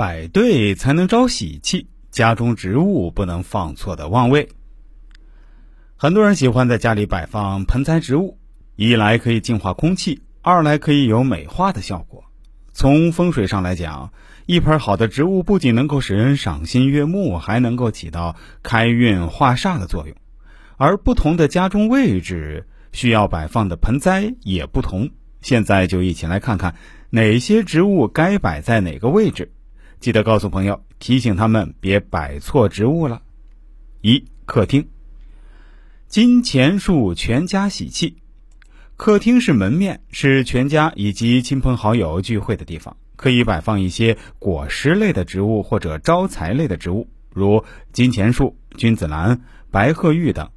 摆对才能招喜气，家中植物不能放错的旺位。很多人喜欢在家里摆放盆栽植物，一来可以净化空气，二来可以有美化的效果。从风水上来讲，一盆好的植物不仅能够使人赏心悦目，还能够起到开运化煞的作用。而不同的家中位置，需要摆放的盆栽也不同。现在就一起来看看哪些植物该摆在哪个位置。记得告诉朋友，提醒他们别摆错植物了。一、客厅，金钱树全家喜气。客厅是门面，是全家以及亲朋好友聚会的地方，可以摆放一些果实类的植物或者招财类的植物，如金钱树、君子兰、白鹤玉等，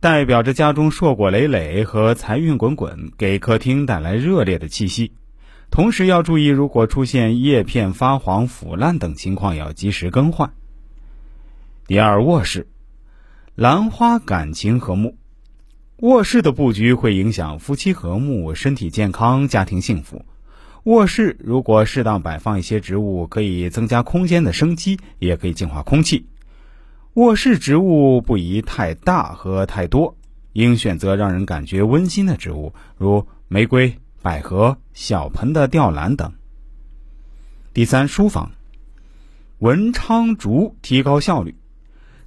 代表着家中硕果累累和财运滚滚，给客厅带来热烈的气息。同时要注意，如果出现叶片发黄、腐烂等情况，要及时更换。第二，卧室，兰花感情和睦，卧室的布局会影响夫妻和睦、身体健康、家庭幸福。卧室如果适当摆放一些植物，可以增加空间的生机，也可以净化空气。卧室植物不宜太大和太多，应选择让人感觉温馨的植物，如玫瑰。百合、小盆的吊兰等。第三，书房，文昌竹提高效率，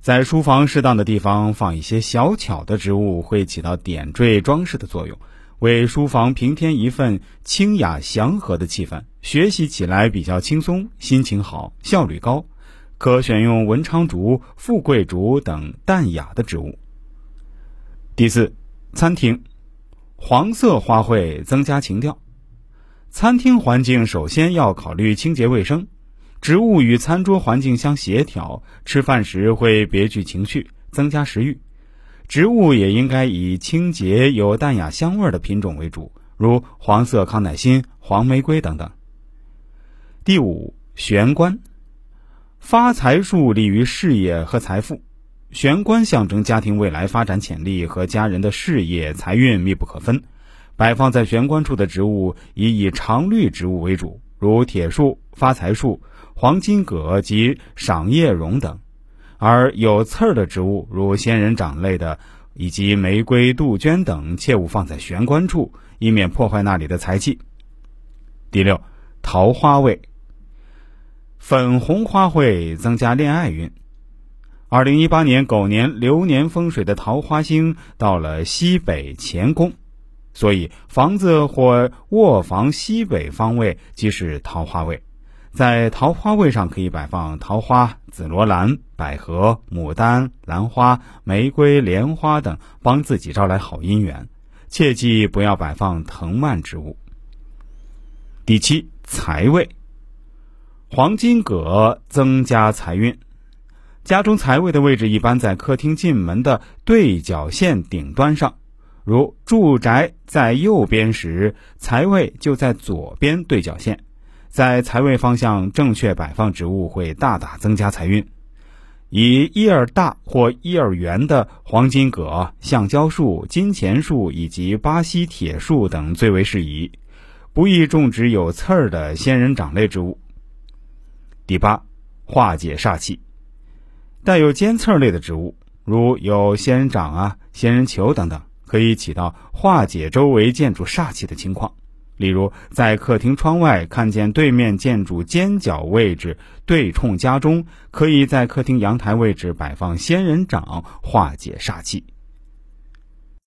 在书房适当的地方放一些小巧的植物，会起到点缀装饰的作用，为书房平添一份清雅祥和的气氛，学习起来比较轻松，心情好，效率高。可选用文昌竹、富贵竹等淡雅的植物。第四，餐厅。黄色花卉增加情调，餐厅环境首先要考虑清洁卫生，植物与餐桌环境相协调，吃饭时会别具情趣，增加食欲。植物也应该以清洁有淡雅香味的品种为主，如黄色康乃馨、黄玫瑰等等。第五，玄关，发财树利于事业和财富。玄关象征家庭未来发展潜力和家人的事业财运密不可分，摆放在玄关处的植物以以常绿植物为主，如铁树、发财树、黄金葛及赏叶榕等；而有刺儿的植物，如仙人掌类的以及玫瑰、杜鹃等，切勿放在玄关处，以免破坏那里的财气。第六，桃花位，粉红花卉增加恋爱运。二零一八年狗年流年风水的桃花星到了西北乾宫，所以房子或卧房西北方位即是桃花位。在桃花位上可以摆放桃花、紫罗兰、百合、牡丹、兰花、玫瑰、莲花等，帮自己招来好姻缘。切记不要摆放藤蔓植物。第七，财位，黄金葛增加财运。家中财位的位置一般在客厅进门的对角线顶端上，如住宅在右边时，财位就在左边对角线。在财位方向正确摆放植物，会大大增加财运。以叶儿大或叶儿圆的黄金葛、橡胶树、金钱树以及巴西铁树等最为适宜。不宜种植有刺儿的仙人掌类植物。第八，化解煞气。带有尖刺类的植物，如有仙人掌啊、仙人球等等，可以起到化解周围建筑煞气的情况。例如，在客厅窗外看见对面建筑尖角位置对冲家中，可以在客厅阳台位置摆放仙人掌，化解煞气。